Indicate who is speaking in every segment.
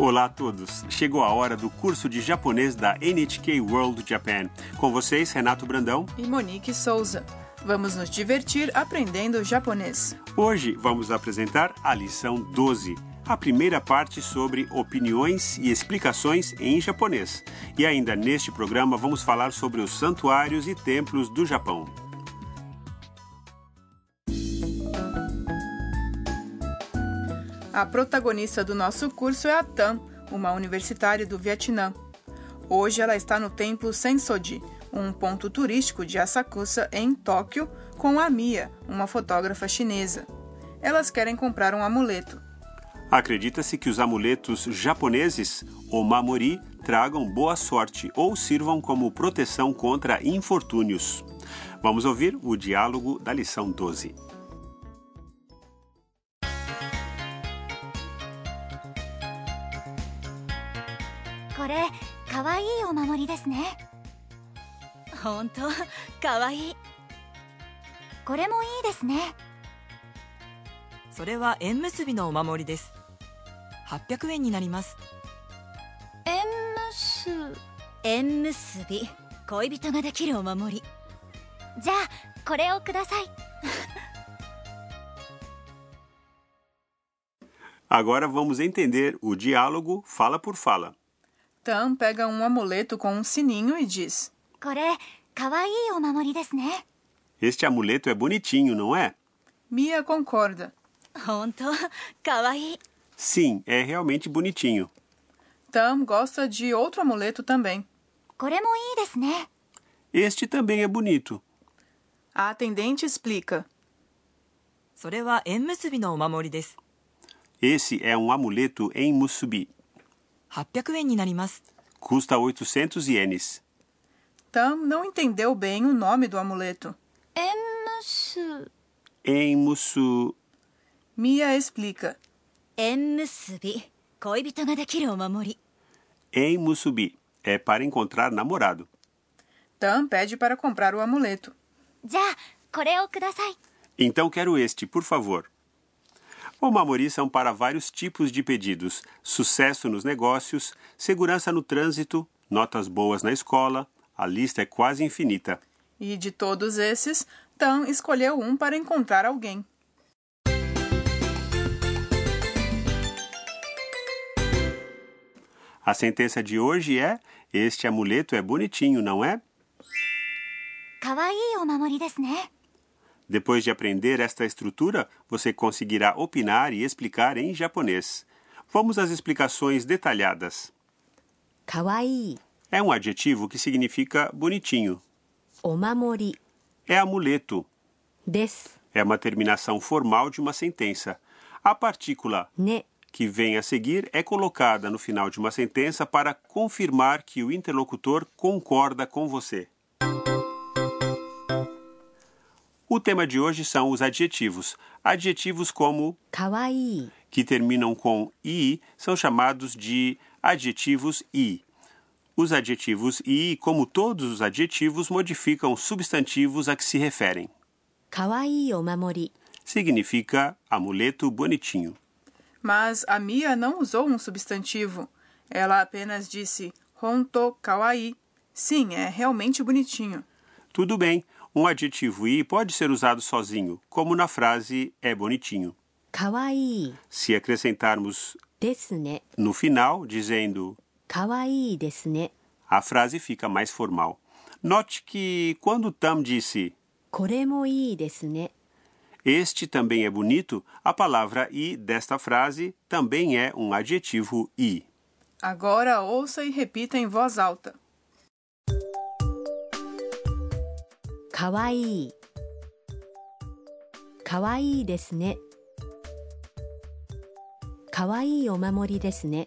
Speaker 1: Olá a todos! Chegou a hora do curso de japonês da NHK World Japan. Com vocês, Renato Brandão.
Speaker 2: e Monique Souza. Vamos nos divertir aprendendo japonês.
Speaker 1: Hoje vamos apresentar a lição 12, a primeira parte sobre opiniões e explicações em japonês. E ainda neste programa vamos falar sobre os santuários e templos do Japão.
Speaker 2: A protagonista do nosso curso é a Tam, uma universitária do Vietnã. Hoje ela está no templo Sensoji, um ponto turístico de Asakusa, em Tóquio, com a Mia, uma fotógrafa chinesa. Elas querem comprar um amuleto.
Speaker 1: Acredita-se que os amuletos japoneses, o mamori, tragam boa sorte ou sirvam como proteção contra infortúnios. Vamos ouvir o diálogo da lição 12.
Speaker 3: お守りですね。
Speaker 4: 本当かわい。い
Speaker 3: これもいいですね。
Speaker 4: それは縁結びのお守りです。800円になります。
Speaker 3: 縁結
Speaker 4: 縁結び。恋人ができるお守り。
Speaker 3: じゃあこれをください。
Speaker 1: Agora vamos entender o diálogo fala por fala.
Speaker 2: Tam pega um amuleto com um sininho e diz:
Speaker 1: Este amuleto é bonitinho, não é?
Speaker 2: Mia concorda.
Speaker 1: Sim, é realmente bonitinho.
Speaker 2: Tam gosta de outro amuleto também.
Speaker 1: Este também é bonito.
Speaker 2: A atendente explica.
Speaker 1: Esse é um amuleto em musubi.
Speaker 4: 800円になります
Speaker 1: Custa 800 ienes.
Speaker 2: Tam não entendeu bem o nome do amuleto.
Speaker 3: 縁結
Speaker 1: Em musu...
Speaker 2: Mia explica:
Speaker 4: 縁結び恋人ができるお守り
Speaker 1: Em musubi. É para encontrar namorado.
Speaker 2: Tam pede para comprar o amuleto.
Speaker 3: じゃあこれをください
Speaker 1: Então quero este, por favor. O mamori são para vários tipos de pedidos: sucesso nos negócios, segurança no trânsito, notas boas na escola. A lista é quase infinita.
Speaker 2: E de todos esses, Tam escolheu um para encontrar alguém.
Speaker 1: A sentença de hoje é: Este amuleto é bonitinho, não é?
Speaker 3: かわいいお守りですね
Speaker 1: depois de aprender esta estrutura, você conseguirá opinar e explicar em japonês. Vamos às explicações detalhadas.
Speaker 5: Kawaii
Speaker 1: é um adjetivo que significa bonitinho.
Speaker 5: Omamori
Speaker 1: é amuleto.
Speaker 5: Des
Speaker 1: é uma terminação formal de uma sentença. A partícula
Speaker 5: ne
Speaker 1: que vem a seguir é colocada no final de uma sentença para confirmar que o interlocutor concorda com você. O tema de hoje são os adjetivos. Adjetivos como
Speaker 5: kawaii,
Speaker 1: que terminam com i, são chamados de adjetivos i. Os adjetivos i, como todos os adjetivos, modificam substantivos a que se referem.
Speaker 5: Kawaii o mamori
Speaker 1: significa amuleto bonitinho.
Speaker 2: Mas a Mia não usou um substantivo. Ela apenas disse honto kawaii. Sim, é realmente bonitinho.
Speaker 1: Tudo bem um adjetivo i pode ser usado sozinho, como na frase é bonitinho.
Speaker 5: Kawaii.
Speaker 1: Se acrescentarmos
Speaker 5: desne
Speaker 1: no final, dizendo
Speaker 5: kawaii desne,
Speaker 1: a frase fica mais formal. Note que quando Tam disse este também é bonito, a palavra i desta frase também é um adjetivo i.
Speaker 2: Agora ouça e repita em voz alta.
Speaker 5: かわいいかわいいですねかわいいお守りですね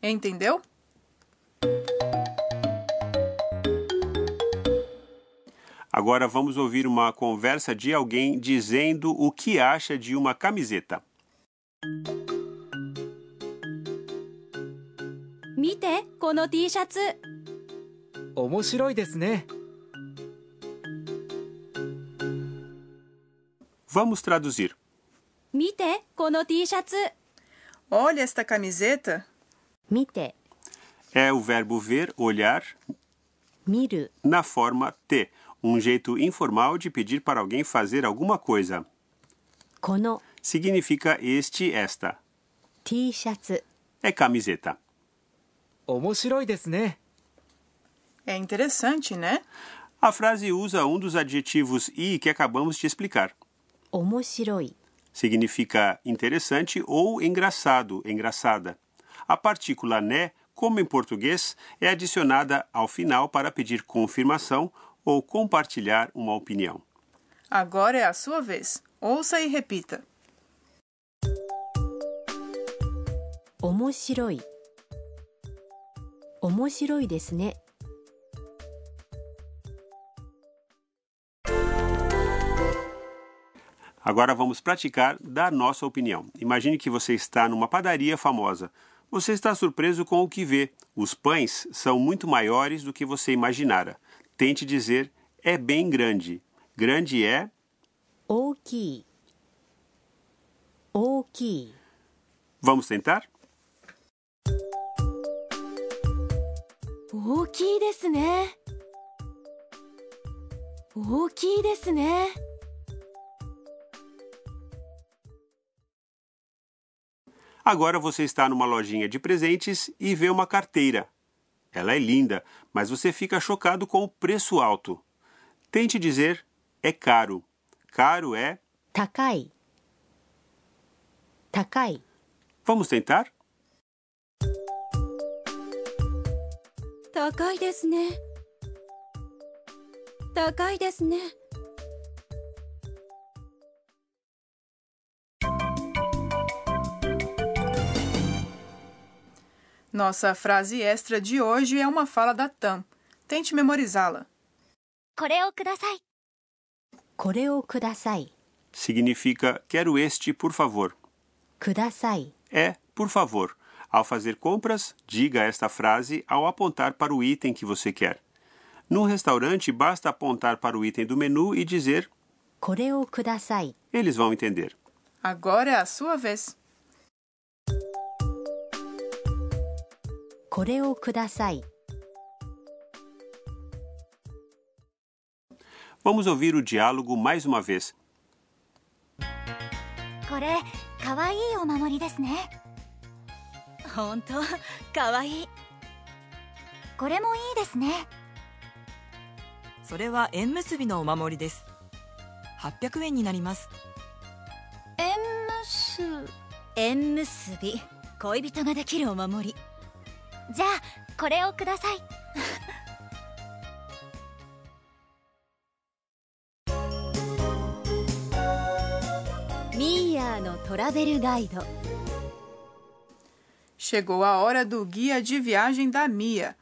Speaker 2: Entendeu?
Speaker 1: Agora vamos ouvir uma conversa de alguém dizendo o que acha de uma camiseta.
Speaker 5: 見てこの T シャツ
Speaker 6: 面白いですね
Speaker 1: Vamos traduzir.
Speaker 5: 見てこの T シャツ
Speaker 2: Olha esta camiseta.
Speaker 5: 見て
Speaker 1: É o verbo ver, olhar,
Speaker 5: 見る
Speaker 1: na forma T, um jeito informal de pedir para alguém fazer alguma coisa.
Speaker 5: この
Speaker 1: Significa este, esta.
Speaker 5: T シャツ
Speaker 1: É camiseta.
Speaker 6: 面白いですね
Speaker 2: é interessante, né?
Speaker 1: A frase usa um dos adjetivos i que acabamos de explicar.
Speaker 5: Omoshiroi.
Speaker 1: Significa interessante ou engraçado, engraçada. A partícula né, como em português, é adicionada ao final para pedir confirmação ou compartilhar uma opinião.
Speaker 2: Agora é a sua vez. Ouça e repita.
Speaker 5: Omoshiroi. Omoshiroi desu ne.
Speaker 1: Agora vamos praticar dar nossa opinião. Imagine que você está numa padaria famosa. Você está surpreso com o que vê. Os pães são muito maiores do que você imaginara. Tente dizer é bem grande. Grande é
Speaker 5: 大きい大きい
Speaker 1: Vamos tentar?
Speaker 5: 大きいですね大きいですね
Speaker 1: Agora você está numa lojinha de presentes e vê uma carteira. Ela é linda, mas você fica chocado com o preço alto. Tente dizer é caro. Caro é
Speaker 5: takai. Takai.
Speaker 1: Vamos tentar?
Speaker 5: Takai desu ne. Takai desu ne.
Speaker 2: Nossa frase extra de hoje é uma fala da TAM. Tente memorizá-la.
Speaker 1: Significa quero este, por favor.
Speaker 5: Kudasai.
Speaker 1: É, por favor. Ao fazer compras, diga esta frase ao apontar para o item que você quer. No restaurante, basta apontar para o item do menu e dizer Eles vão entender.
Speaker 2: Agora é a sua vez.
Speaker 5: これをください。
Speaker 1: Vamos ouvir o diálogo mais uma vez.
Speaker 3: これ、かわいいお守りですね。
Speaker 5: 本当かわいい。
Speaker 3: これもいいですね。
Speaker 4: それは縁結びのお守りです。800円になります。
Speaker 3: 縁結縁結び。恋人ができるお守りじゃあこれをください
Speaker 5: ミーヤーのトラベルガイド
Speaker 2: Chegou a hora do guia de viagem da Mia.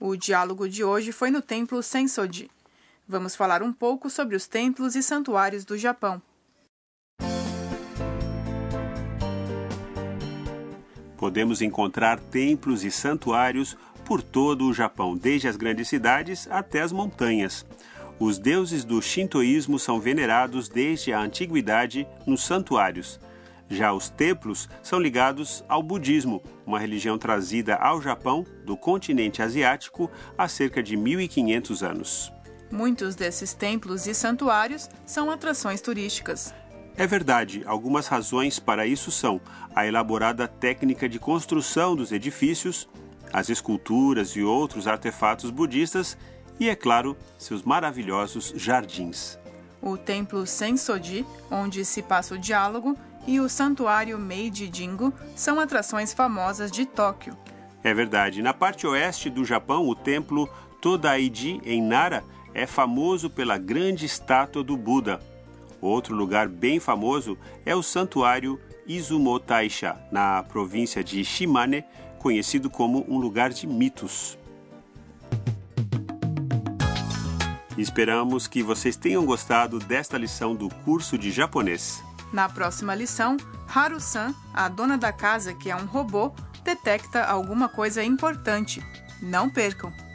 Speaker 2: O diálogo de hoje foi no templo Sensoji. Vamos falar um pouco sobre os templos e santuários do Japão.
Speaker 1: Podemos encontrar templos e santuários por todo o Japão, desde as grandes cidades até as montanhas. Os deuses do shintoísmo são venerados desde a antiguidade nos santuários. Já os templos são ligados ao budismo, uma religião trazida ao Japão do continente asiático há cerca de 1500 anos.
Speaker 2: Muitos desses templos e santuários são atrações turísticas.
Speaker 1: É verdade, algumas razões para isso são a elaborada técnica de construção dos edifícios, as esculturas e outros artefatos budistas e, é claro, seus maravilhosos jardins.
Speaker 2: O templo Sensoji, onde se passa o diálogo, e o santuário Meiji Jingu são atrações famosas de Tóquio.
Speaker 1: É verdade, na parte oeste do Japão, o templo Todaiji, em Nara, é famoso pela grande estátua do Buda. Outro lugar bem famoso é o santuário Izumo Taisha, na província de Shimane, conhecido como um lugar de mitos. Esperamos que vocês tenham gostado desta lição do curso de japonês.
Speaker 2: Na próxima lição, Haru-san, a dona da casa que é um robô, detecta alguma coisa importante. Não percam!